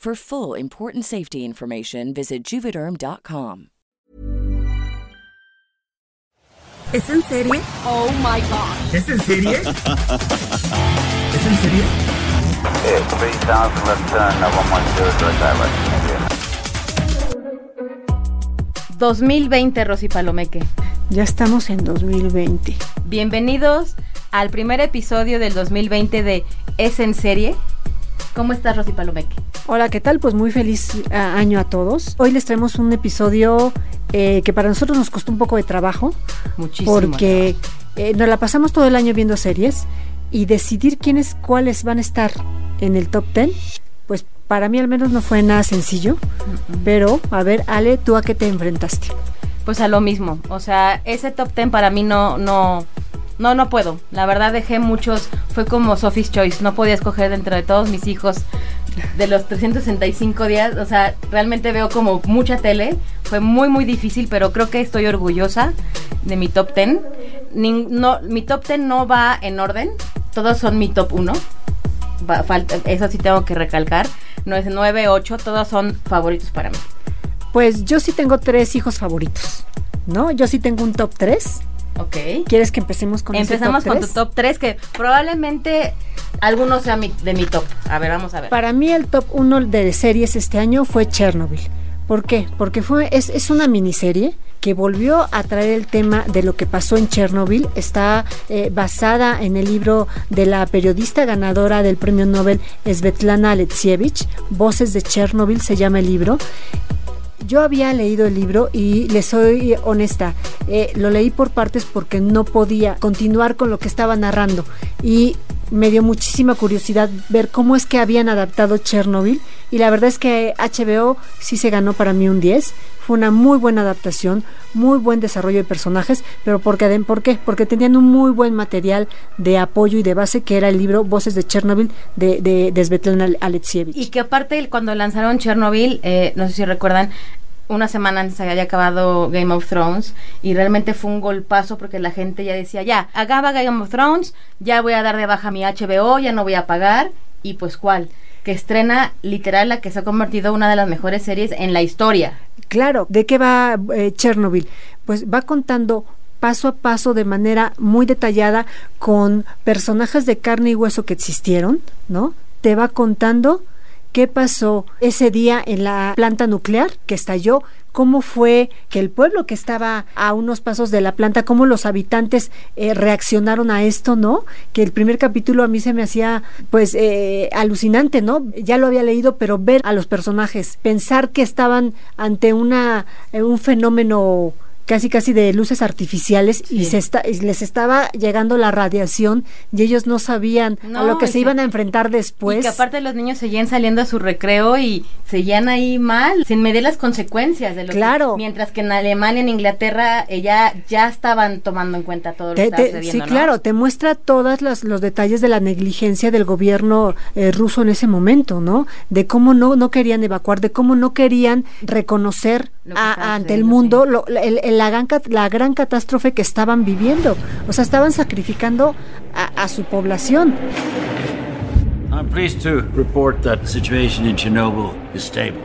For full important safety information, visit juvederm.com. ¿Es en serie? Oh my god. ¿Es en serie? ¿Es en serie? Yeah, 3000 left turn, 110 direct direct. 2020, Rosy Palomeque. Ya estamos en 2020. Bienvenidos al primer episodio del 2020 de Es en serie. ¿Cómo estás, Rosy Palomeque? Hola, ¿qué tal? Pues muy feliz eh, año a todos. Hoy les traemos un episodio eh, que para nosotros nos costó un poco de trabajo. Muchísimo. Porque eh, nos la pasamos todo el año viendo series y decidir quiénes, cuáles van a estar en el top 10, pues para mí al menos no fue nada sencillo. Pero, a ver, Ale, ¿tú a qué te enfrentaste? Pues a lo mismo. O sea, ese top 10 para mí no, no, no, no puedo. La verdad dejé muchos, fue como Sophie's Choice. No podía escoger dentro de todos mis hijos de los 365 días. O sea, realmente veo como mucha tele. Fue muy, muy difícil, pero creo que estoy orgullosa de mi top 10. Nin- no, mi top 10 no va en orden. Todos son mi top 1. Va- falta- eso sí tengo que recalcar. No es 9, 8, todos son favoritos para mí. Pues yo sí tengo tres hijos favoritos, ¿no? Yo sí tengo un top 3. Ok. ¿Quieres que empecemos con Empezamos top con tu 3? top 3, que probablemente alguno sea mi- de mi top. A ver, vamos a ver. Para mí el top 1 de series este año fue Chernobyl. ¿Por qué? Porque fue, es, es una miniserie que volvió a traer el tema de lo que pasó en Chernobyl. Está eh, basada en el libro de la periodista ganadora del premio Nobel Svetlana Alexievich. Voces de Chernobyl se llama el libro. Yo había leído el libro y le soy honesta, eh, lo leí por partes porque no podía continuar con lo que estaba narrando y me dio muchísima curiosidad ver cómo es que habían adaptado Chernobyl y la verdad es que HBO sí se ganó para mí un 10. Fue una muy buena adaptación, muy buen desarrollo de personajes, pero porque, ¿por qué? Porque tenían un muy buen material de apoyo y de base que era el libro Voces de Chernobyl de, de, de Svetlana Alexievich. Y que aparte cuando lanzaron Chernobyl, eh, no sé si recuerdan, una semana antes había acabado Game of Thrones y realmente fue un golpazo porque la gente ya decía, ya, acaba Game of Thrones, ya voy a dar de baja mi HBO, ya no voy a pagar y pues cuál, que estrena literal la que se ha convertido en una de las mejores series en la historia. Claro, ¿de qué va eh, Chernobyl? Pues va contando paso a paso de manera muy detallada con personajes de carne y hueso que existieron, ¿no? Te va contando qué pasó ese día en la planta nuclear que estalló, cómo fue que el pueblo que estaba a unos pasos de la planta, cómo los habitantes eh, reaccionaron a esto, ¿no? Que el primer capítulo a mí se me hacía pues eh, alucinante, ¿no? Ya lo había leído, pero ver a los personajes, pensar que estaban ante una eh, un fenómeno casi casi de luces artificiales y se está, y les estaba llegando la radiación y ellos no sabían a lo que y se que- iban a enfrentar y después. que aparte los niños seguían saliendo a su recreo y seguían ahí mal, sin medir las consecuencias de lo que- Claro. mientras que en Alemania, en Inglaterra, eh, ya, ya estaban tomando en cuenta todo lo que estaba sucediendo, sí, ¿no? claro, te muestra todos los, los detalles de la negligencia del gobierno eh, ruso en ese momento, ¿no? De cómo no, no querían evacuar, de cómo no querían reconocer que a- ante el mundo sí. lo- el- el- la, gran, la gran catástrofe que estaban viviendo. O sea, estaban sacrificando a, a su población. I'm pleased to report that the situation in Chernobyl is stable.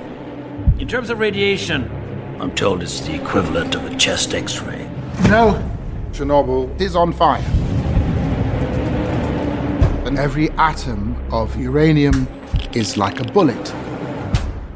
In terms of radiation, I'm told it's the equivalent of a chest x ray. No, Chernobyl is on fire. The Every atom of uranium is like a bullet.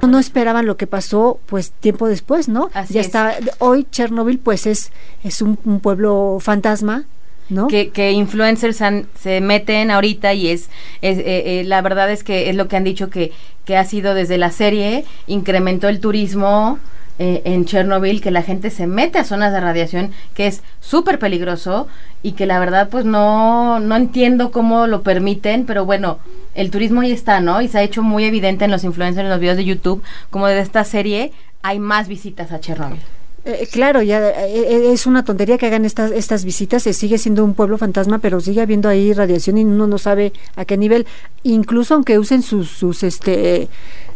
No esperaban lo que pasó pues tiempo después, ¿no? Así ya es. está, hoy Chernobyl pues es, es un, un pueblo fantasma, ¿no? que, que influencers han- se meten ahorita y es, es eh, eh, la verdad es que es lo que han dicho que, que ha sido desde la serie, incrementó el turismo eh, en Chernobyl, que la gente se mete a zonas de radiación, que es súper peligroso y que la verdad pues no, no entiendo cómo lo permiten, pero bueno, el turismo ahí está, ¿no? Y se ha hecho muy evidente en los influencers, en los videos de YouTube, como de esta serie hay más visitas a Chernobyl. Eh, claro, ya eh, eh, es una tontería que hagan estas estas visitas, se sigue siendo un pueblo fantasma, pero sigue habiendo ahí radiación y uno no sabe a qué nivel, incluso aunque usen sus sus este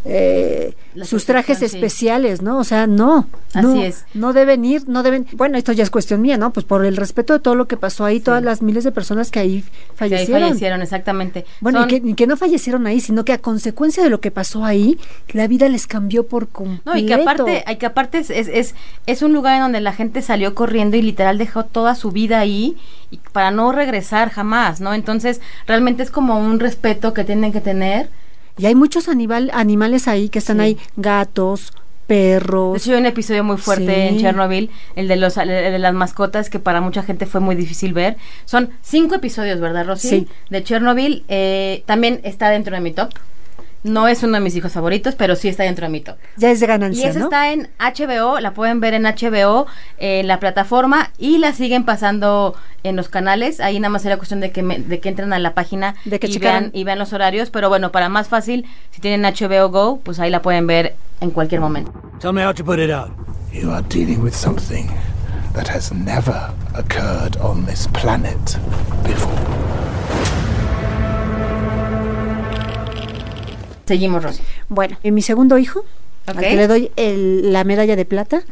eh, sus trajes sí. especiales, ¿no? O sea, no, Así no, es. no deben ir, no deben, bueno, esto ya es cuestión mía, ¿no? Pues por el respeto de todo lo que pasó ahí, todas las miles de personas que ahí Que ahí fallecieron. fallecieron, exactamente. Bueno, Son- y que, y que no fallecieron ahí, sino que a consecuencia de lo que pasó ahí, la vida les cambió por completo. No, y que aparte, y que aparte es, es, es, es un lugar en donde la gente salió corriendo y literal dejó toda su vida ahí y para no regresar jamás, ¿no? Entonces, realmente es como un respeto que tienen que tener. Y hay muchos animal, animales ahí que están Sí. ahí, gatos, perros. un episodio muy fuerte Sí. en Chernobyl, el de los el de las mascotas, que para mucha gente fue muy difícil ver. Son cinco episodios, ¿verdad, Rosy? Sí. De Chernobyl. eh, también está dentro de mi top. No es uno de mis hijos favoritos, pero sí está dentro de mi top. Ya es de Y ganancia, esa ¿no? está en HBO, la pueden ver en HBO, eh, en la plataforma, y la siguen pasando en los canales. Ahí nada más sería cuestión de que, me- de que entren a la página De que y, checaran. vean, y vean los horarios. Pero bueno, para más fácil, si tienen HBO Go, pues ahí la pueden ver en cualquier momento. Tell me how to put it out. You are dealing with something that has never occurred on this planet before. Seguimos, Rosy. Bueno, y mi segundo hijo, al que le doy el- la medalla de plata,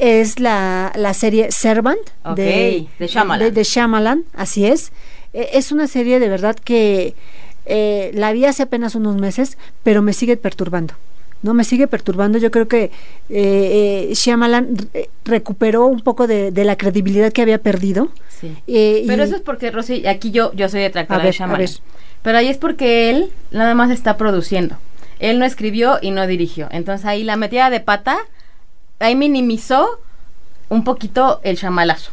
es la, la serie Servant de, de Shyamalan. de- de Shyamalan, así es. Eh, es una serie de verdad que eh, la vi hace apenas unos meses, pero me sigue perturbando. No me sigue perturbando. Yo creo que eh, eh, Shyamalan re- recuperó un poco de, de la credibilidad que había perdido. Sí. Eh, Pero y- eso es porque, Rosy, aquí yo, yo soy detractora de Shyamalan. Pero ahí es porque él nada más está produciendo. Él no escribió y no dirigió. Entonces ahí la metida de pata, ahí minimizó un poquito el chamalazo.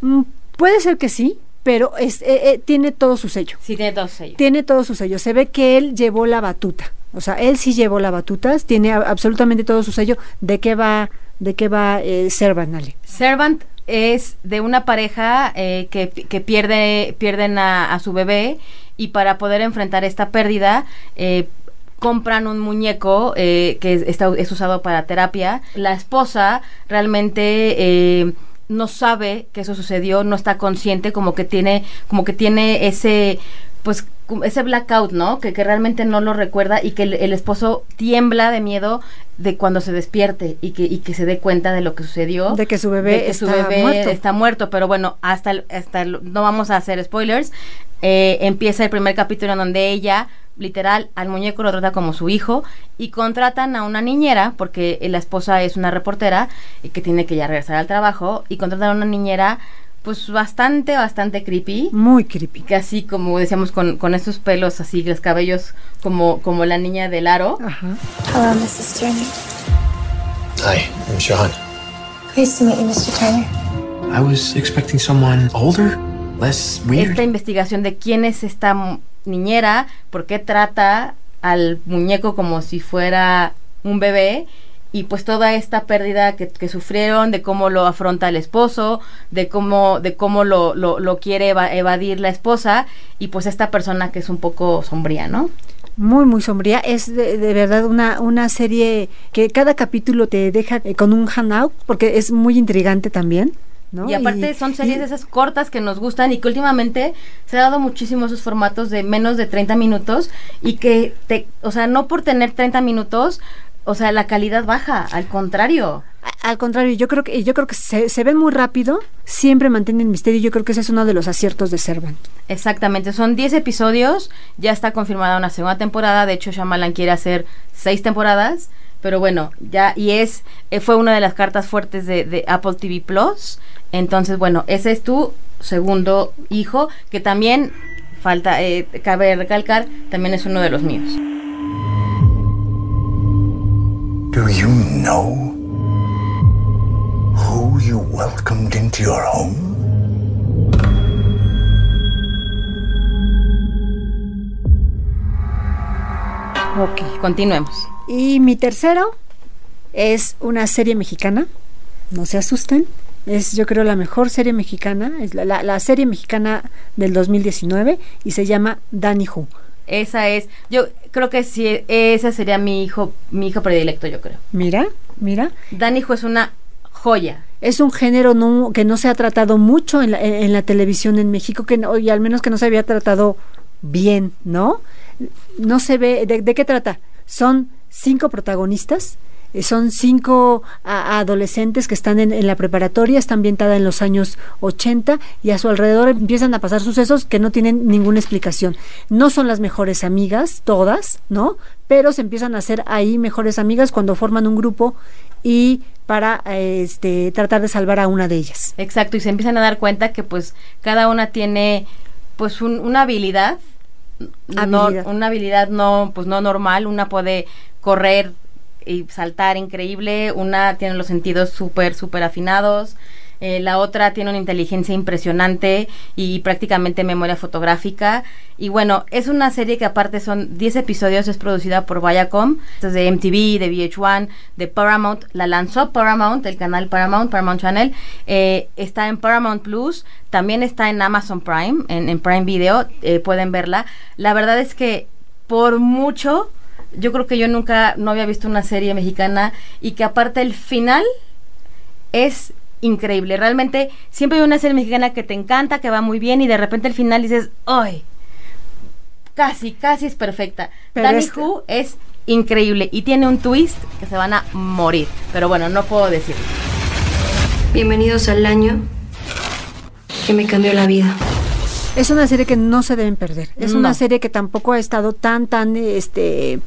Mm, puede ser que sí, pero es, eh, eh, tiene todo su sello. Sí, tiene todos ellos. Tiene todo su sello. Se ve que él llevó la batuta. O sea, él sí llevó la batuta. Tiene absolutamente todo su sello. ¿De qué va, de qué va eh, Servant, Ale? Servant es de una pareja eh, que, que pierde, pierden a, su bebé y para poder enfrentar esta pérdida eh, compran un muñeco eh, que es, está- es usado para terapia. La esposa realmente eh, no sabe que eso sucedió, no está consciente, como que tiene, como que tiene ese pues ese blackout, ¿no? Que, que realmente no lo recuerda y que el, el esposo tiembla de miedo de cuando se despierte y que, y que se dé cuenta de lo que sucedió. De que su bebé de que su está bebé muerto. está muerto. Pero bueno, hasta, el- hasta el- no vamos a hacer spoilers. Eh, empieza el primer capítulo en donde ella, literal, al muñeco lo trata como su hijo y contratan a una niñera, porque la esposa es una reportera y que tiene que ya regresar al trabajo, y contratan a una niñera pues bastante, bastante creepy Muy creepy. que así como decíamos con, con estos pelos así, los cabellos como, como la niña del aro. Ajá. Hello, Mrs. Turner. Hi, I'm Sean. Nice to meet you, Mr. Turner. I was expecting someone older, less weird. Esta investigación de quién es esta niñera, por qué trata al muñeco como si fuera un bebé y pues toda esta pérdida que, que sufrieron, de cómo lo afronta el esposo, de cómo, de cómo lo, lo, lo quiere eva- evadir la esposa y pues esta persona que es un poco sombría, ¿no? Muy, muy sombría. Es de, de verdad una, una serie que cada capítulo te deja eh, con un hangout porque es muy intrigante también. ¿no? Y aparte son series de esas cortas que nos gustan y que últimamente se ha dado muchísimo esos formatos de menos de 30 minutos y que te, o sea, no por tener 30 minutos, o sea, la calidad baja, al contrario. Al contrario, yo creo que yo creo que se, se ven muy rápido, siempre mantienen misterio. Yo creo que ese es uno de los aciertos de Servant. Exactamente, son 10 episodios, ya está confirmada una segunda temporada, de hecho Shyamalan quiere hacer 6 temporadas, pero bueno, ya y es eh, fue una de las cartas fuertes de, de Apple TV Plus, entonces bueno, ese es tu segundo hijo que también falta, eh, cabe recalcar, también es uno de los míos. Do you know who you welcomed into your home? Ok, continuemos. Y mi tercero es una serie mexicana, no se asusten, es yo creo la mejor serie mexicana, es la, la- la serie mexicana del 2019 y se llama Danny Who. Esa es, yo creo que sí, esa sería mi hijo, mi hijo predilecto, yo creo. Mira, mira, Dani Hijo es una joya. es un género no, que no se ha tratado mucho en la, en- en la televisión en México, que no- y al menos que no se había tratado bien, ¿no? No se ve, ¿de, de qué trata? Son cinco protagonistas, eh, son cinco adolescentes que están en, la preparatoria, está ambientada en los años 80 y a su alrededor empiezan a pasar sucesos que no tienen ninguna explicación. No son las mejores amigas, todas, ¿no? Pero se empiezan a hacer ahí mejores amigas cuando forman un grupo y para este, tratar de salvar a una de ellas. Exacto, y se empiezan a dar cuenta que pues cada una tiene pues un- una habilidad, no- una habilidad no pues no normal, una puede correr y saltar increíble, una tiene los sentidos súper súper afinados, eh, la otra tiene una inteligencia impresionante y prácticamente memoria fotográfica. Y bueno, es una serie que aparte son 10 episodios, es producida por Viacom, es de MTV, de VH1, de Paramount, la lanzó Paramount, el canal Paramount, Paramount Channel, eh, está en Paramount Plus, también está en Amazon Prime, en, en Prime Video, eh, pueden verla. La verdad es que por mucho, yo creo que yo nunca no había visto una serie mexicana y que aparte el final es increíble. Realmente siempre hay una serie mexicana que te encanta, que va muy bien y de repente al final dices, ¡ay! Casi, casi es perfecta. Pero Danny este- Who es increíble y tiene un twist que se van a morir. Pero bueno, no puedo decir. Bienvenidos al año que me cambió la vida. Es una serie que no se deben perder. Es No. una serie que tampoco ha estado tan, tan, este,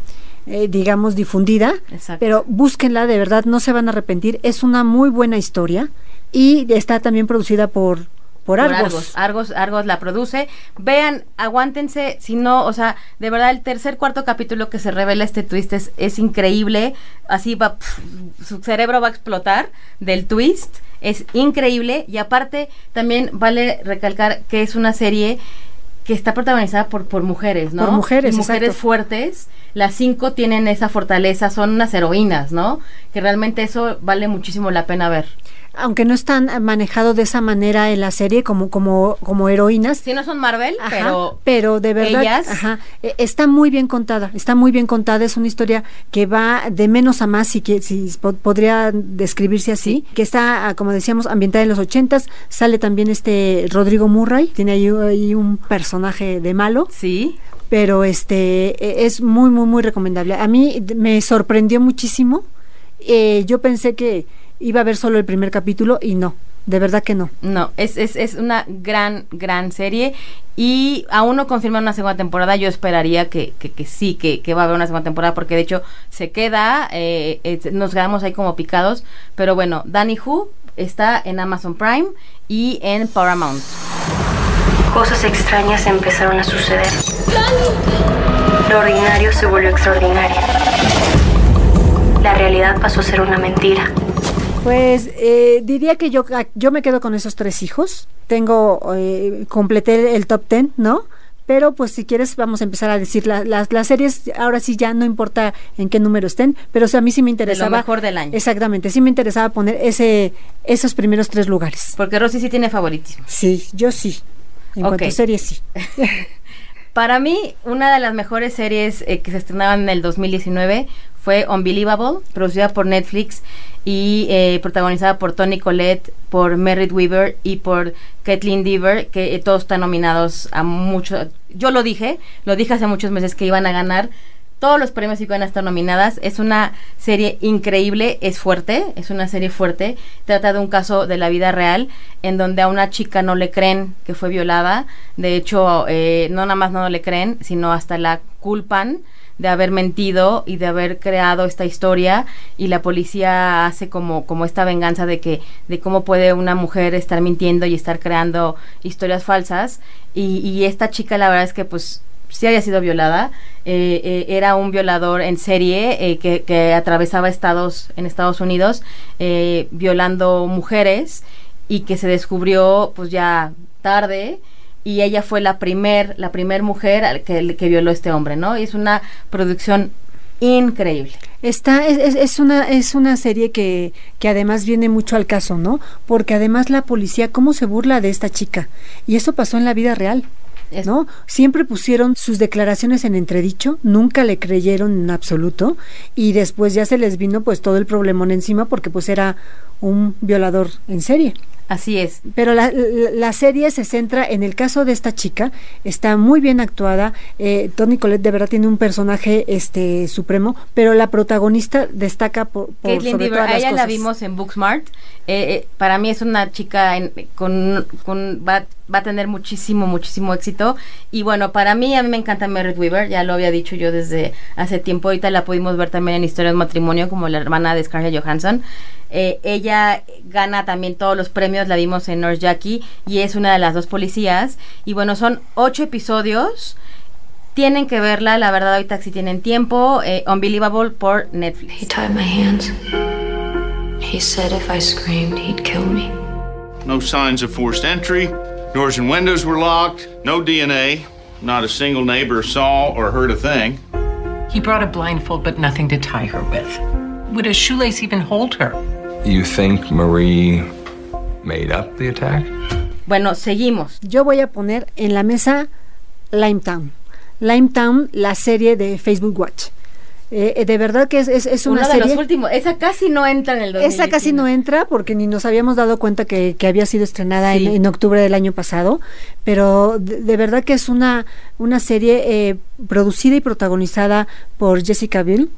eh, digamos, difundida. Exacto. Pero búsquenla, de verdad, no se van a arrepentir. Es una muy buena historia y está también producida por, por, Por Argos. Argos. Argos, Argos la produce. Vean, aguántense, si no, o sea, de verdad el tercer, cuarto capítulo que se revela este twist es, es increíble. Así va, su cerebro va a explotar del twist. Es increíble y aparte también vale recalcar que es una serie que está protagonizada por, por mujeres, ¿no? Por mujeres, Y mujeres exacto. fuertes. Las cinco tienen esa fortaleza, son unas heroínas, ¿no? Que realmente eso vale muchísimo la pena ver. Aunque no están eh, manejado de esa manera en la serie como, como, como heroínas. Si no son Marvel, Ajá, pero pero de verdad ellas- ajá, eh, está muy bien contada, está muy bien contada, es una historia que va de menos a más, si, que, si po- podría describirse así, que está, ah, como decíamos, ambientada en los ochentas, sale también este Rodrigo Murray, tiene ahí, ahí un personaje de malo, Sí. pero este eh, es muy, muy, muy recomendable. A mí me sorprendió muchísimo, eh, yo pensé que iba a ver solo el primer capítulo y no, de verdad que no. No, es, es, es una gran, gran serie y aún no confirman una segunda temporada. Yo esperaría que, que, que sí, que, que va a haber una segunda temporada porque de hecho se queda, eh, eh, nos quedamos ahí como picados. Pero bueno, Danny Who está en Amazon Prime y en Paramount. Cosas extrañas empezaron a suceder. Lo ordinario se volvió extraordinario. La realidad pasó a ser una mentira. Pues eh, diría que yo, yo me quedo con esos tres hijos. Tengo, eh, completé el top ten, ¿no? Pero pues si quieres vamos a empezar a decir la- las, las series, ahora sí ya no importa en qué número estén, pero o sea, a mí sí me interesaba. mejor del año. Exactamente, sí me interesaba poner ese, esos primeros tres lugares. Porque Rosy sí tiene favoritismo. Sí, yo sí. En cuanto a series, sí. Para mí, una de las mejores series eh, que se estrenaban en el 2019 fue Unbelievable, producida por Netflix y eh, protagonizada por Tony Collette, por Merritt Weaver y por Kathleen Dever, que eh, todos están nominados a mucho. Yo lo dije, lo dije hace muchos meses que iban a ganar todos los premios y van a estar nominadas. Es una serie increíble, es fuerte, es una serie fuerte. Trata de un caso de la vida real en donde a una chica no le creen que fue violada. De hecho, eh, no nada más no le creen, sino hasta la culpan de haber mentido y de haber creado esta historia y la policía hace como como esta venganza de que de cómo puede una mujer estar mintiendo y estar creando historias falsas y, esta chica la verdad es que pues sí había sido violada. Eh, eh, era un violador en serie eh, que, que, atravesaba estados en Estados Unidos violando mujeres y que se descubrió pues ya tarde y ella fue la primer la primer mujer que, que violó a este hombre, ¿no? Y es una producción increíble. Está, es, es, una, es una serie que, que además viene mucho al caso, ¿no? Porque además la policía, ¿cómo se burla de esta chica? Y eso pasó en la vida real. ¿no? Siempre pusieron sus declaraciones en entredicho, nunca le creyeron en absoluto y después ya se les vino pues todo el problemón encima porque pues era un violador en serie. Así es. Pero la, la, serie se centra en el caso de esta chica, está muy bien actuada. Eh, Tony Colette de verdad tiene un personaje este supremo, pero la protagonista destaca por, por sobre todas las ella la vimos en Booksmart. Eh, eh, para mí es una chica con, con va, va, a tener muchísimo, muchísimo éxito. Y bueno, para mí, a mí me encanta Meredith Weaver, ya lo había dicho yo desde hace tiempo. Ahorita la pudimos ver también en Historia de Matrimonio como la hermana de Scarlett Johansson. Eh, ella gana también todos los premios, la vimos en Nurse Jackie y es una de las dos policías. Y bueno, son ocho episodios. Tienen que verla, la verdad, ahorita si tienen tiempo. Eh, Unbelievable por Netflix. He tied my hands. He said if I screamed, he'd kill me. No signs of forced entry. Doors and windows were locked. No DNA. Not a single neighbor saw or heard a thing. He brought a blindfold, but nothing to tie her with. Would a shoelace even hold her? You think Marie made up the attack? Bueno, seguimos. Yo voy a poner en la mesa Limetown. Limetown, la serie de Facebook Watch. Eh, de verdad que es, es, es una Uno serie. de los últimos. Esa casi no entra en el 2019. Esa casi no entra porque ni nos habíamos dado cuenta que, que había sido estrenada Sí. en, en octubre del año pasado. Pero de, de verdad que es una, una serie eh, producida y protagonizada por Jessica Biel.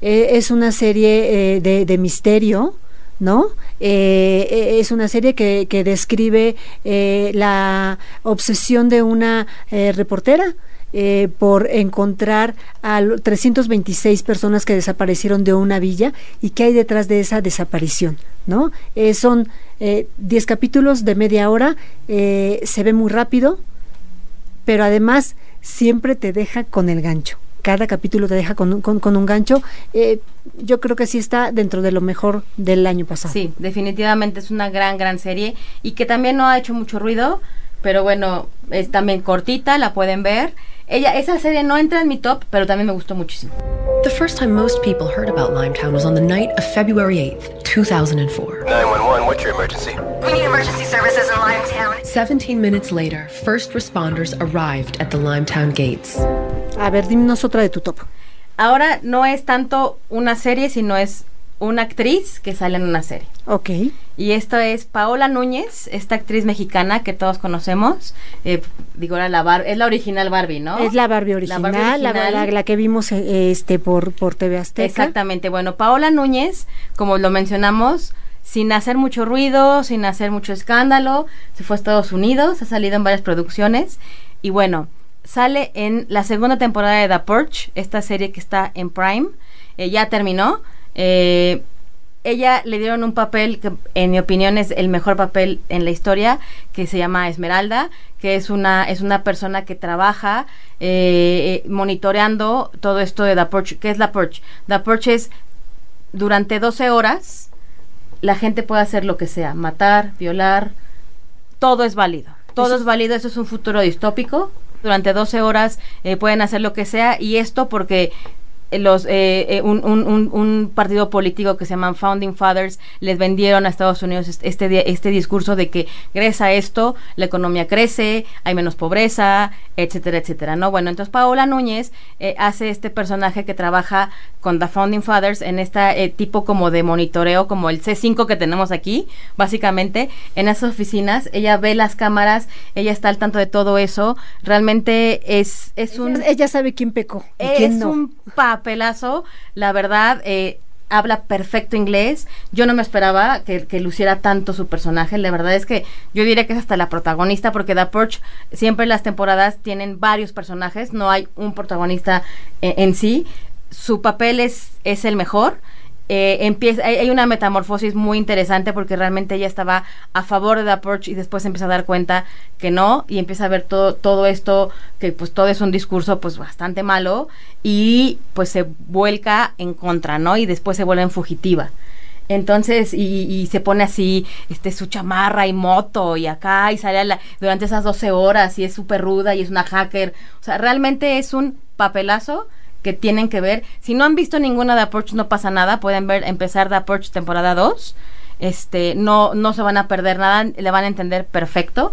Eh, es una serie eh, de, de misterio. ¿No? Eh, eh, es una serie que, describe eh, la obsesión de una eh, reportera eh, por encontrar a lo- 326 personas que desaparecieron de una villa y qué hay detrás de esa desaparición, ¿no? Eh, son eh, 10 capítulos de media hora, se ve muy rápido, pero además siempre te deja con el gancho. Cada capítulo te deja con, un- con, con un gancho. Eh, yo creo que sí está dentro de lo mejor del año pasado. Sí, definitivamente es una gran, gran serie y que también no ha hecho mucho ruido, pero bueno, es también cortita, la pueden ver. Ella, esa serie no entra en mi top, pero también me gustó muchísimo. The first time most people heard about Limetown was on the night of February 8th, 2004. 911, what's your emergency? We need emergency services in Limetown. 17 minutes later, first responders arrived at the Limetown gates. A ver, dinos otra de tu top. Ahora no es tanto una serie, sino es una actriz que sale en una serie. Ok. Y esto es Paola Núñez, esta actriz mexicana que todos conocemos. Eh, digo, era la Bar es la original Barbie, ¿no? Es la Barbie original, la, Barbie la- original. la- la que vimos eh, este por, por TV Azteca. Exactamente. Bueno, Paola Núñez, como lo mencionamos, sin hacer mucho ruido, sin hacer mucho escándalo, se fue a Estados Unidos, ha salido en varias producciones y bueno, sale en la segunda temporada de The Purge, esta serie que está en Prime, eh, ya terminó. Eh, ella le dieron un papel que en mi opinión es el mejor papel en la historia que se llama Esmeralda que es una es una persona que trabaja eh, eh, monitoreando todo esto de The Purge ¿qué es The Purge? The Purge es durante 12 horas la gente puede hacer lo que sea matar, violar todo es válido todo Eso es válido, eso es un futuro distópico durante 12 horas eh, pueden hacer lo que sea y esto porque los eh, eh, un, un, un, partido político que se llaman Founding Fathers les vendieron a Estados Unidos este este discurso de que gracias a esto la economía crece, hay menos pobreza, etcétera, etcétera, ¿no? Bueno, entonces Paola Núñez eh, hace este personaje que trabaja con The Founding Fathers en este tipo como de monitoreo, como el C5 que tenemos aquí, básicamente, en esas oficinas, ella ve las cámaras, ella está al tanto de todo eso, realmente es, es un... Ella sabe quién pecó. es un papelazo, la verdad, eh, habla perfecto inglés. Yo no me esperaba que, luciera tanto su personaje. La verdad es que yo diría que es hasta la protagonista, porque The Purge siempre las temporadas tienen varios personajes, no hay un protagonista eh, en sí. Su papel es, es el mejor eh, empieza, hay, una metamorfosis muy interesante porque realmente ella estaba a favor de The Purge y después empieza a dar cuenta que no y empieza a ver todo, todo esto, que pues todo es un discurso pues bastante malo y pues se vuelca en contra, ¿no? Y después se vuelve en fugitiva. Entonces, y, se pone así, este, su chamarra y moto y acá y sale la, durante esas 12 horas y es súper ruda y es una hacker. O sea, realmente es un papelazo que tienen que ver. Si no han visto ninguna de Approach, no pasa nada. Pueden ver, empezar de Approach temporada 2. Este, no, no se van a perder nada, le van a entender perfecto.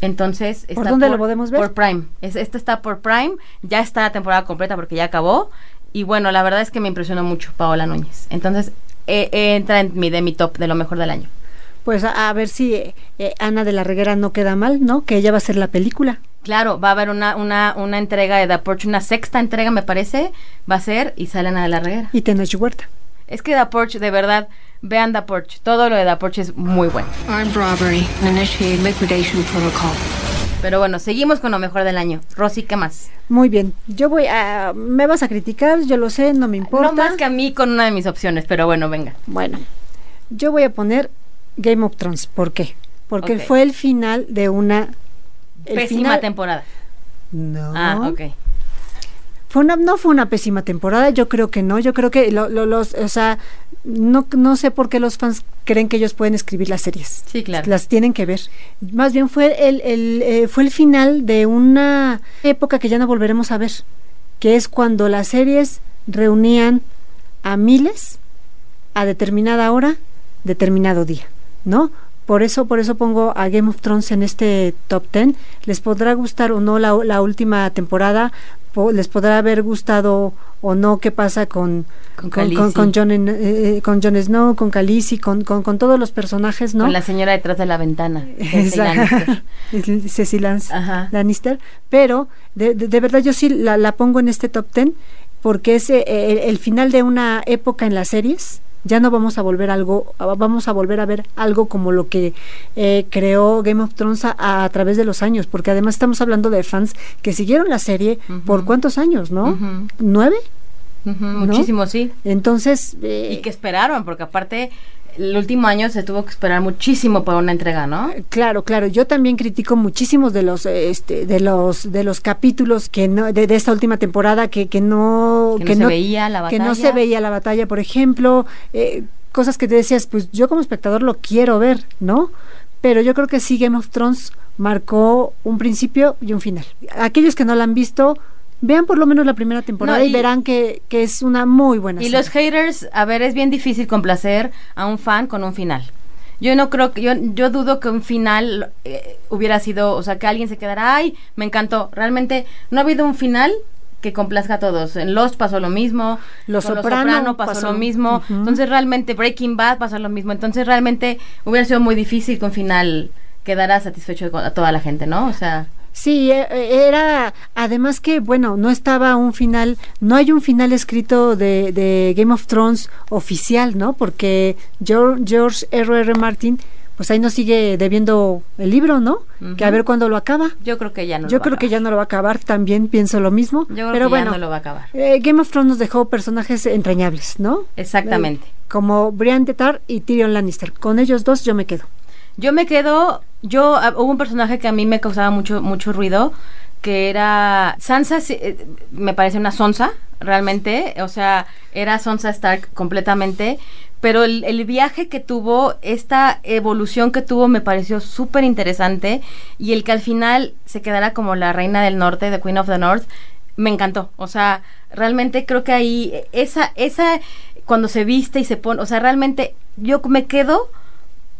Entonces, ¿por dónde lo podemos ver? Por Prime. Es, este está por Prime, ya está la temporada completa porque ya acabó. Y bueno, la verdad es que me impresionó mucho Paola Núñez. Entonces, entra en mi de mi top de lo mejor del año. Pues a, ver si eh, eh, Ana de la Reguera no queda mal, ¿no? Que ella va a ser la película. Claro, va a haber una, una, una entrega de The Porch, una sexta entrega me parece, va a ser y salen a la reguera. Y Tenoch Huerta. Es que The Porch, de verdad, vean The Porch, todo lo de The Porch es muy bueno. Armed robbery, initiate liquidation protocol. Pero bueno, seguimos con lo mejor del año. Rosy, ¿qué más? Muy bien, yo voy a... Me vas a criticar, yo lo sé, no me importa. No más que a mí con una de mis opciones, pero bueno, venga. Bueno, yo voy a poner Game of Thrones. ¿Por qué? Porque fue el final de una pésima temporada. No. Ah, ok. Fue una, no fue una pésima temporada, yo creo que no, yo creo que los, o sea, no, no sé por qué los fans creen que ellos pueden escribir las series. Sí, claro. Las tienen que ver. Más bien fue el, el eh, fue el final de una época que ya no volveremos a ver, que es cuando las series reunían a miles a determinada hora, determinado día, ¿no? Por eso, por eso pongo a Game of Thrones en este top ten. Les podrá gustar o no la, última temporada, les podrá haber gustado o no qué pasa con con, con, John, eh, eh, con Jon Snow, con Khaleesi, con, con, todos los personajes, ¿no? Con la señora detrás de la ventana, Cecil Lannister. Lannister. Pero de, de, verdad yo sí la, la, pongo en este top ten porque es eh, el final de una época en las series ya no vamos a volver algo, vamos a volver a ver algo como lo que eh, creó Game of Thrones a, través de los años, porque además estamos hablando de fans que siguieron la serie por cuántos años, ¿no? ¿Nueve? Muchísimo, sí. Entonces... y que esperaron, porque aparte el último año se tuvo que esperar muchísimo para una entrega, ¿no? Claro, claro. Yo también critico muchísimos de los, este, de los, de los capítulos que no, de, esta última temporada que, que no, que, no, se veía la batalla, que no se veía la batalla, por ejemplo, eh, cosas que te decías, pues yo como espectador lo quiero ver, ¿no? Pero yo creo que sí Game of Thrones marcó un principio y un final. Aquellos que no la han visto, Vean por lo menos la primera temporada y, verán que, que, es una muy buena Y los haters, a ver, es bien difícil complacer a un fan con un final. Yo no creo que, yo, yo dudo que un final eh, hubiera sido, o sea, que alguien se quedara, ay, me encantó. Realmente no ha habido un final que complazca a todos. En Lost pasó lo mismo, Los Soprano, pasó, lo mismo. Entonces realmente Breaking Bad pasó lo mismo. Entonces realmente hubiera sido muy difícil que un final quedara satisfecho a toda la gente, ¿no? O sea, Sí, e, e, era, además que, bueno, no estaba un final, no hay un final escrito de, de Game of Thrones oficial, ¿no? Porque George, George R. Martin, pues ahí nos sigue debiendo el libro, ¿no? Que a ver cuándo lo acaba. Yo creo que ya no Yo lo creo va que ya no lo va a acabar, también pienso lo mismo. Yo creo pero que bueno, ya no lo va a acabar. Eh, Game of Thrones nos dejó personajes entrañables, ¿no? Exactamente. Eh, como Brian de Tar y Tyrion Lannister. Con ellos dos yo me quedo. Yo me quedo, yo ah, hubo un personaje que a mí me causaba mucho mucho ruido, que era Sansa, eh, me parece una sonsa, realmente, o sea, era Sansa Stark completamente, pero el, el viaje que tuvo, esta evolución que tuvo me pareció súper interesante y el que al final se quedara como la reina del norte, de Queen of the North, me encantó. O sea, realmente creo que ahí, esa, esa, cuando se viste y se pone, o sea, realmente yo me quedo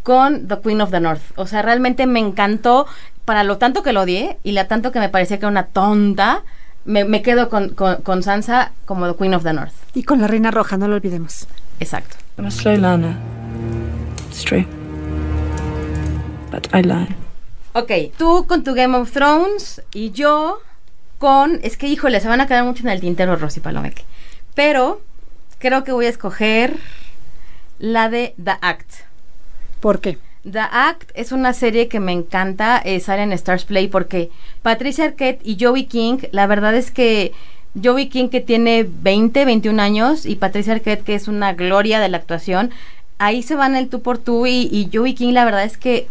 con The Queen of the North. O sea, realmente me encantó para lo tanto que lo odié y la tanto que me parecía que era una tonta. Me, me quedo con, con, con Sansa como The Queen of the North. Y con la Reina Roja, no lo olvidemos. Exacto. I'm a slow learner. It's true. But I learn. Ok, tú con tu Game of Thrones y yo con... Es que, híjole, se van a quedar mucho en el tintero Rosy Palomeque. Pero creo que voy a escoger la de The Act. ¿Por qué? The Act es una serie que me encanta, eh, sale en Stars Play porque Patricia Arquette y Joey King, la verdad es que Joey King que tiene 20, 21 años y Patricia Arquette que es una gloria de la actuación, ahí se van el tú por tú y, y Joey King la verdad es que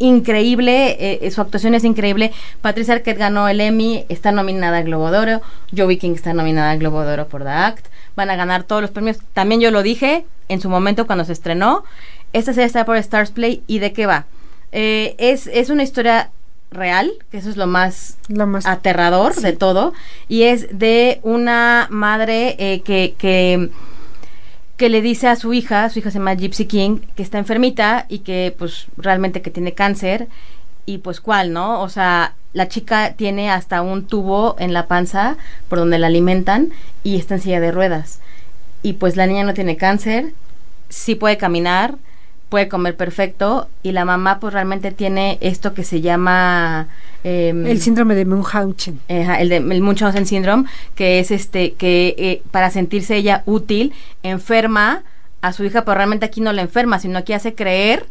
increíble, eh, su actuación es increíble. Patricia Arquette ganó el Emmy, está nominada a Globo de Oro, Joey King está nominada a Globo de Oro por The Act, van a ganar todos los premios. También yo lo dije en su momento cuando se estrenó. Esta serie está por Stars Play y de qué va. Eh, es, es una historia real, que eso es lo más, lo más aterrador sí. de todo, y es de una madre eh, que, que, que, le dice a su hija, su hija se llama Gypsy King, que está enfermita y que pues realmente que tiene cáncer, y pues cuál, ¿no? O sea, la chica tiene hasta un tubo en la panza por donde la alimentan y está en silla de ruedas. Y pues la niña no tiene cáncer, sí puede caminar, puede comer perfecto y la mamá pues realmente tiene esto que se llama eh, el síndrome de Munchausen. Eh, el de el Munchausen syndrome que es este que eh, para sentirse ella útil enferma a su hija pero realmente aquí no la enferma sino aquí hace creer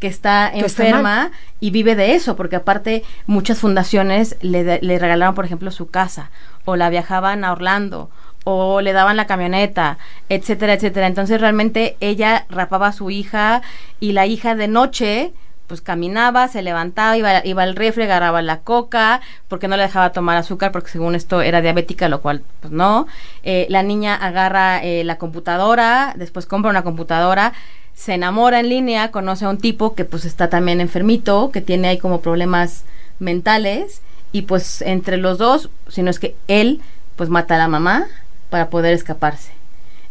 que está que enferma está y vive de eso porque aparte muchas fundaciones le, le regalaron por ejemplo su casa o la viajaban a Orlando o le daban la camioneta, etcétera, etcétera. Entonces realmente ella rapaba a su hija y la hija de noche pues caminaba, se levantaba, iba, iba al refri, agarraba la coca, porque no le dejaba tomar azúcar, porque según esto era diabética, lo cual pues no. Eh, la niña agarra eh, la computadora, después compra una computadora, se enamora en línea, conoce a un tipo que pues está también enfermito, que tiene ahí como problemas mentales, y pues entre los dos, si no es que él, pues mata a la mamá, para poder escaparse.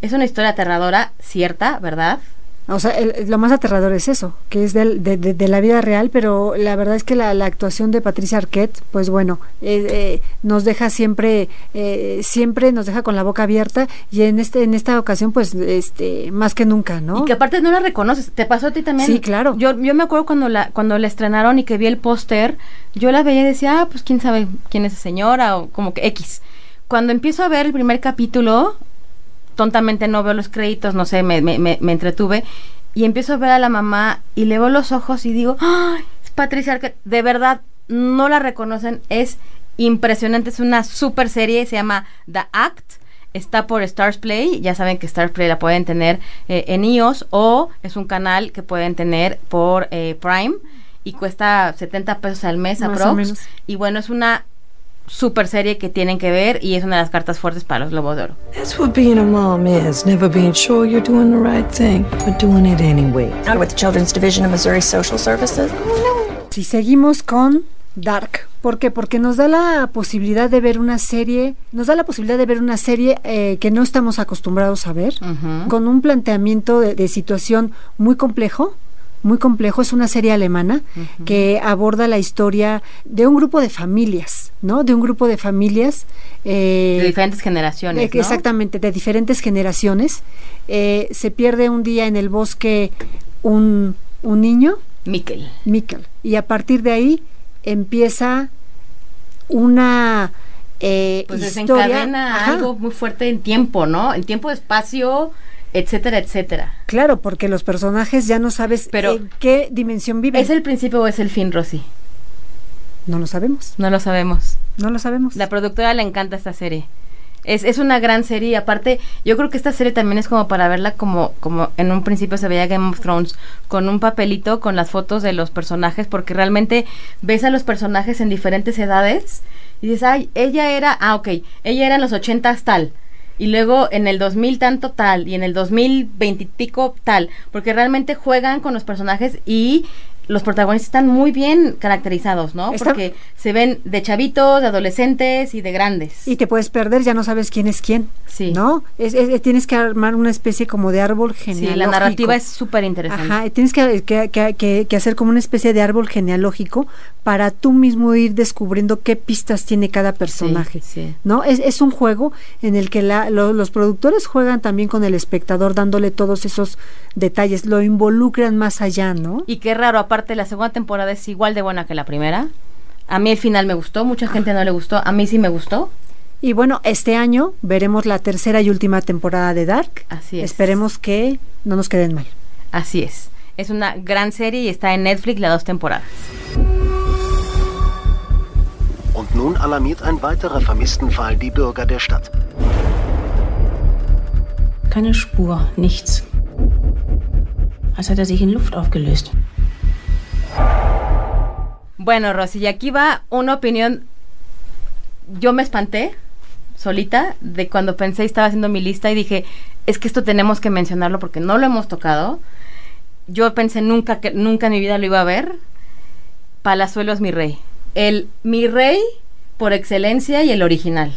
Es una historia aterradora, cierta, ¿verdad? O sea, el, lo más aterrador es eso, que es de, de, de, de la vida real, pero la verdad es que la, la actuación de Patricia Arquette, pues bueno, eh, eh, nos deja siempre, eh, siempre nos deja con la boca abierta y en este, en esta ocasión, pues, este, más que nunca, ¿no? Y que aparte no la reconoces, ¿te pasó a ti también? Sí, claro. Yo, yo me acuerdo cuando la, cuando la estrenaron y que vi el póster, yo la veía y decía, ah, pues quién sabe quién es esa señora o como que X cuando empiezo a ver el primer capítulo, tontamente no veo los créditos, no sé, me, me, me, entretuve, y empiezo a ver a la mamá y le veo los ojos y digo, ¡ay! Es Patricia Arquette. De verdad, no la reconocen, es impresionante, es una super serie, se llama The Act. Está por Stars Play, ya saben que Stars Play la pueden tener eh, en iOS o es un canal que pueden tener por eh, Prime y cuesta 70 pesos al mes aprox. Y bueno, es una super serie que tienen que ver y es una de las cartas fuertes para los Globos de Oro. That's what being a mom is. Never being sure you're doing the right thing, but doing it anyway. Out with the Children's Division of Missouri Social Services. Si seguimos con Dark. ¿Por qué? Porque nos da la posibilidad de ver una serie, nos da la posibilidad de ver una serie eh, que no estamos acostumbrados a ver, uh -huh. con un planteamiento de, de situación muy complejo, muy complejo. Es una serie alemana uh -huh. que aborda la historia de un grupo de familias, ¿no? De un grupo de familias. Eh, de diferentes generaciones. De, ¿no? Exactamente, de diferentes generaciones. Eh, se pierde un día en el bosque un, un niño. Mikkel. Mikkel. Y a partir de ahí empieza una. Eh, pues historia, desencadena ajá. algo muy fuerte en tiempo, ¿no? En tiempo, espacio, etcétera, etcétera. Claro, porque los personajes ya no sabes Pero en qué dimensión viven. ¿Es el principio o es el fin, Rosy? No lo sabemos. No lo sabemos. No lo sabemos. La productora le encanta esta serie. Es, es una gran serie y aparte yo creo que esta serie también es como para verla como, como en un principio se veía Game of Thrones con un papelito con las fotos de los personajes porque realmente ves a los personajes en diferentes edades y dices, ay, ella era, ah, ok, ella era en los ochentas tal, y luego en el 2000 tanto tal y en el 2020 y pico tal, porque realmente juegan con los personajes y los protagonistas están muy bien caracterizados, ¿no? Está- Porque se ven de chavitos, de adolescentes y de grandes. Y te puedes perder, ya no sabes quién es quién. Sí. ¿No? Es, es- tienes que armar una especie como de árbol Sí, genealógico. la narrativa es súper interesante. Ajá, tienes que, que- que- que- que hacer como una especie de árbol genealógico para tú mismo ir descubriendo qué pistas tiene cada personaje. sí. ¿No? Es, es un juego en el que la- lo- los productores juegan también con el espectador dándole todos esos detalles, lo involucran más allá, ¿no? Y qué raro, la segunda temporada es igual de buena que la primera. A mí el final me gustó, mucha gente no le gustó, a mí sí me gustó. Y bueno, este año veremos la tercera y última temporada de Dark. Así es. Esperemos que no nos queden mal. Así es. Es una gran serie y está en Netflix las dos temporadas. Und nun alarmiert ein weiterer Vermisstenfall die Bürger der Stadt. Keine Spur, nichts. Als hätte er sich in Luft aufgelöst. Bueno, Rosy, y aquí va una opinión. Yo me espanté solita de cuando pensé y estaba haciendo mi lista y dije, es que esto tenemos que mencionarlo porque no lo hemos tocado. Yo pensé nunca que nunca en mi vida lo iba a ver. Palazuelos mi rey. El mi rey por excelencia y el original.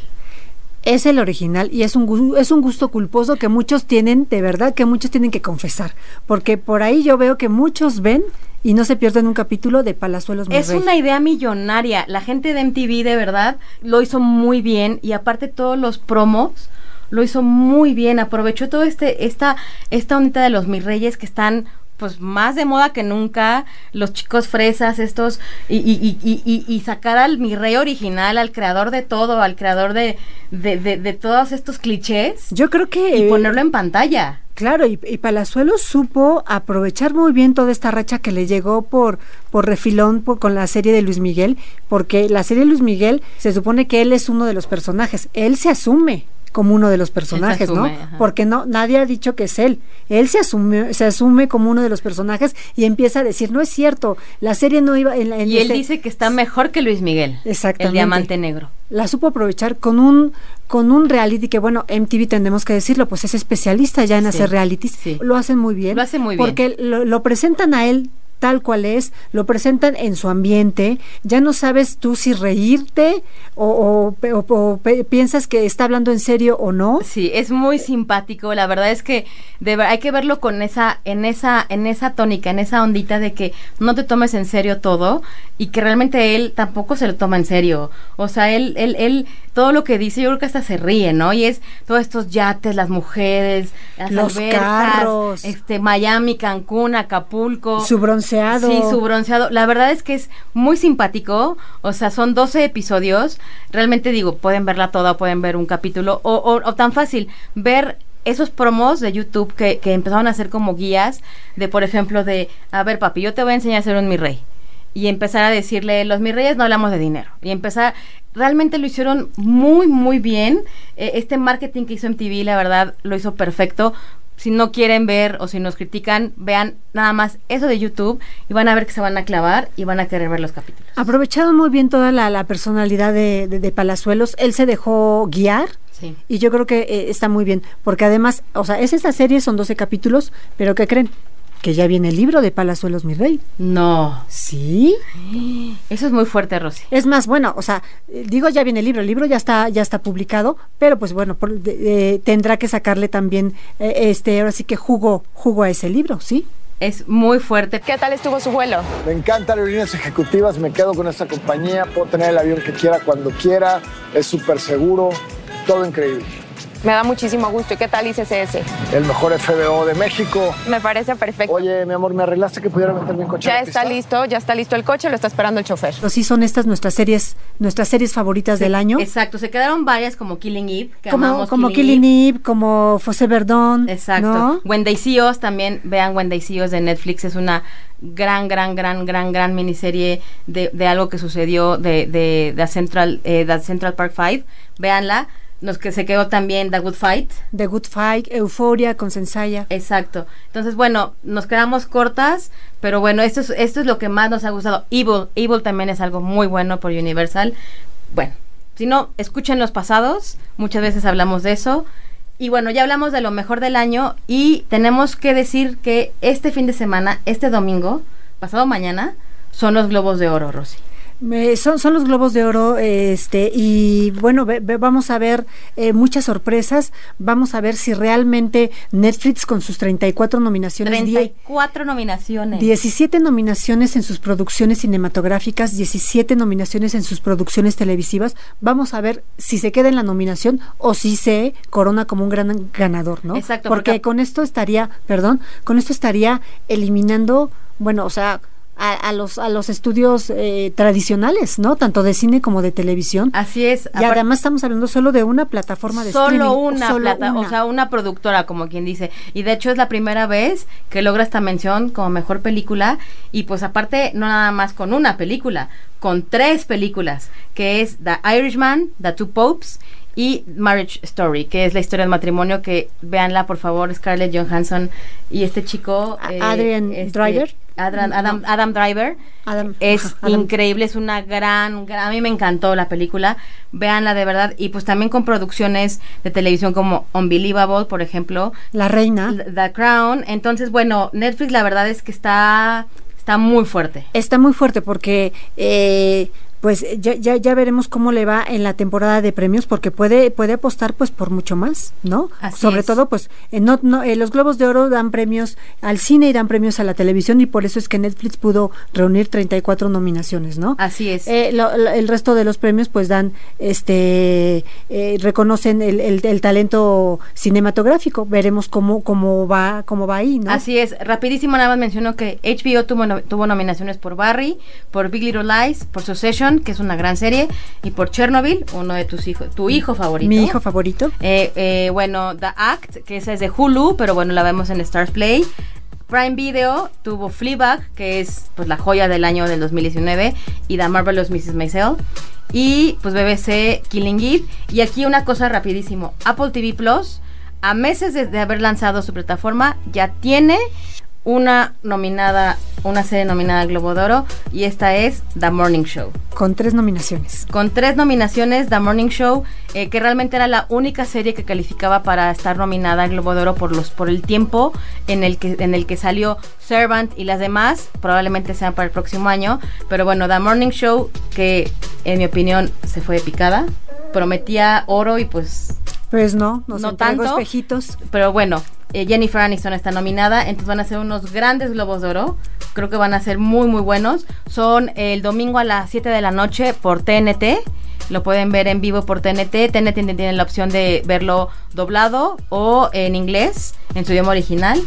Es el original y es un, es un gusto culposo que muchos tienen, de verdad, que muchos tienen que confesar. Porque por ahí yo veo que muchos ven y no se pierden un capítulo de Palazuelos mi Es una idea millonaria. La gente de MTV de verdad lo hizo muy bien y aparte todos los promos lo hizo muy bien. Aprovechó todo este esta esta ondita de los mis reyes que están pues más de moda que nunca, los chicos fresas estos y, y, y, y, sacar al mi rey original, al creador de todo, al creador de, de, de, de todos estos clichés Yo creo que... y ponerlo en pantalla. Claro, y, y Palazuelos supo aprovechar muy bien toda esta racha que le llegó por, por refilón por- con la serie de Luis Miguel, porque la serie de Luis Miguel se supone que él es uno de los personajes, él se asume como uno de los personajes, asume, ¿no? ajá. Porque no nadie ha dicho que es él. Él se asume se asume como uno de los personajes y empieza a decir, "No es cierto, la serie no iba en, Y él dice que está mejor que Luis Miguel. Exactamente. El diamante negro. la supo aprovechar con un con un reality que bueno MTV tendremos que decirlo pues es especialista ya en Sí, hacer realities sí. lo hacen muy bien Lo hace muy bien. porque lo, lo presentan a él tal cual es, lo presentan en su ambiente, ya no sabes tú si reírte o, o pe- o- o pe- piensas que está hablando en serio o no. Sí, es muy simpático. La verdad es que de hay que verlo con esa, en esa, en esa tónica, en esa ondita de que no te tomes en serio todo y que realmente él tampoco se lo toma en serio. O sea, él, él, él, todo lo que dice, yo creo que hasta se ríe, ¿no? Y es todos estos yates, las mujeres, las Los carros. este, Miami, Cancún, Acapulco. Su Sí, su bronceado. La verdad es que es muy simpático. O sea, son 12 episodios. Realmente digo, pueden verla toda pueden ver un capítulo. O, tan fácil, ver esos promos de YouTube que, que empezaron a hacer como guías de, por ejemplo, de, a ver, papi, yo te voy a enseñar a ser un mi rey. Y empezar a decirle, los mi reyes no hablamos de dinero. Y empezar, realmente lo hicieron muy, muy bien. Eh, este marketing que hizo MTV, la verdad, lo hizo perfecto. Si no quieren ver o si nos critican, vean nada más eso de YouTube y van a ver que se van a clavar y van a querer ver los capítulos. Aprovecharon muy bien toda la, la personalidad de, de- de Palazuelos, él se dejó guiar. Sí. Y yo creo que eh, está muy bien, porque además, o sea, es esta serie, son 12 capítulos, pero ¿qué creen? Que ya viene el libro de Palazuelos, mi rey. No. ¿Sí? Eso es muy fuerte, Rosy. Es más, bueno, o sea, digo ya viene el libro, el libro ya está, ya está publicado, pero pues bueno, por- de- eh, tendrá que sacarle también, eh, este, ahora sí que jugo, jugo a ese libro, ¿sí? Es muy fuerte. ¿Qué tal estuvo su vuelo? Me encantan las líneas ejecutivas, me quedo con esta compañía, puedo tener el avión que quiera cuando quiera, es súper seguro, todo increíble. Me da muchísimo gusto. ¿Y qué tal ICCS? El mejor FBO de México. Me parece perfecto. Oye, mi amor, ¿me arreglaste que pudiera meter mi coche? a Ya la está pista? listo, ya está listo el coche, lo está esperando el chofer. Pero sí son estas nuestras series, nuestras series favoritas del año. Exacto, se quedaron varias como Killing Eve, que Como, amamos como Killing Killing Eve, como José Verdón. Exacto. ¿no? See Us, también vean See Us de Netflix, es una gran, gran, gran, gran, gran miniserie de, de algo que sucedió de, de, de Central, eh, de Central Park 5. Véanla. Nos que se quedó también The Good Fight. The Good Fight, Euforia con Sensaya. Exacto. Entonces, bueno, nos quedamos cortas, pero bueno, esto es, esto es lo que más nos ha gustado. Evil, Evil también es algo muy bueno por Universal. Bueno, si no, escuchen los pasados, muchas veces hablamos de eso. Y bueno, ya hablamos de lo mejor del año y tenemos que decir que este fin de semana, este domingo, pasado mañana, son los Globos de Oro, Rosy. Me- son, son los globos de oro este y bueno ve- ve- vamos a ver eh, muchas sorpresas vamos a ver si realmente Netflix con sus 34 nominaciones die- 34 nominaciones. 17 nominaciones en sus producciones cinematográficas, 17 nominaciones en sus producciones televisivas. Vamos a ver si se queda en la nominación o si se corona como un gran ganador, ¿no? Exacto, Porque, porque- con esto estaría, perdón, con esto estaría eliminando, bueno, o sea, a, a los a los estudios eh, tradicionales, ¿no? Tanto de cine como de televisión. Así es. Y además estamos hablando solo de una plataforma de solo streaming. una solo plata, una. o sea, una productora, como quien dice. Y de hecho es la primera vez que logra esta mención como mejor película. Y pues aparte, no nada más con una película, con tres películas, que es The Irishman, The Two Popes y Marriage Story, que es la historia del matrimonio, que véanla por favor, Scarlett Johansson y este chico... eh, Adrian este, Driver. Adam, Adam, Adam Driver. Adam, Es Adam. increíble, es una gran, gran- a mí me encantó la película, véanla de verdad, y pues también con producciones de televisión como Unbelievable, por ejemplo, La reina. The Crown, entonces bueno, Netflix la verdad es que está, está muy fuerte. Está muy fuerte porque eh, pues ya, ya, ya veremos cómo le va en la temporada de premios porque puede puede apostar pues por mucho más, ¿no? Así Sobre es. todo pues eh, no, no, eh, los Globos de Oro dan premios al cine y dan premios a la televisión y por eso es que Netflix pudo reunir 34 nominaciones, ¿no? Así es. Eh, lo- lo- el resto de los premios pues dan este eh, reconocen el, el- el talento cinematográfico. Veremos cómo cómo va cómo va ahí, ¿no? Así es, rapidísimo nada más menciono que HBO tuvo, no- tuvo nominaciones por Barry, por Big Little Lies, por Succession, que es una gran serie, y por Chernobyl, uno de tus hijos, tu hijo favorito. Mi hijo favorito. Eh, eh, bueno, The Act, que esa es de Hulu, pero bueno, la vemos en Stars Play. Prime Video tuvo Fleabag, que es pues la joya del año del 2019, y The Marvelous Mrs. Maisel. Y pues BBC Killing Eve. Y aquí una cosa rapidísimo. Apple TV Plus, a meses de, de haber lanzado su plataforma, ya tiene una nominada, una serie nominada al Globo de Oro, y esta es The Morning Show Con tres nominaciones. con tres nominaciones, The Morning Show, eh, que realmente era la única serie que calificaba para estar nominada al Globo de Oro por los por el tiempo en el que en el que salió Servant y las demás, probablemente sean para el próximo año, pero bueno, The Morning Show que en mi opinión se fue de picada, prometía oro y pues Pues no, nos No tanto. espejitos. pero bueno, eh, Jennifer Aniston está nominada, entonces van a ser unos grandes globos de oro. Creo que van a ser muy, muy buenos. Son el domingo a las 7 de la noche por TNT. Lo pueden ver en vivo por TNT. TNT tiene la opción de verlo doblado o en inglés, en su idioma original.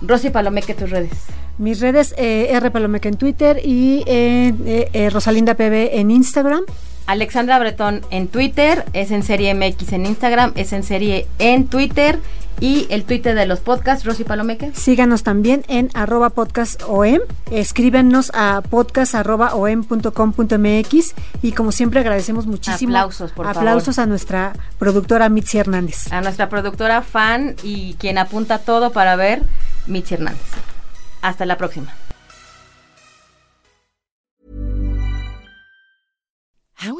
Rosy Palomeque, tus redes. Mis redes, eh, R Palomeca en Twitter y eh, eh, eh, Rosalinda PB en Instagram. Alexandra Bretón en Twitter, es en serie MX en Instagram, es en serie en Twitter y el Twitter de los podcasts, Rosy Palomeque. Síganos también en arroba podcastom. Escríbenos a podcast arroba om punto com punto mx y como siempre agradecemos muchísimo. Aplausos, por favor. Aplausos a nuestra productora Mitzi Hernández. a nuestra productora fan y quien apunta todo para ver Michi Hernández. Hasta la próxima.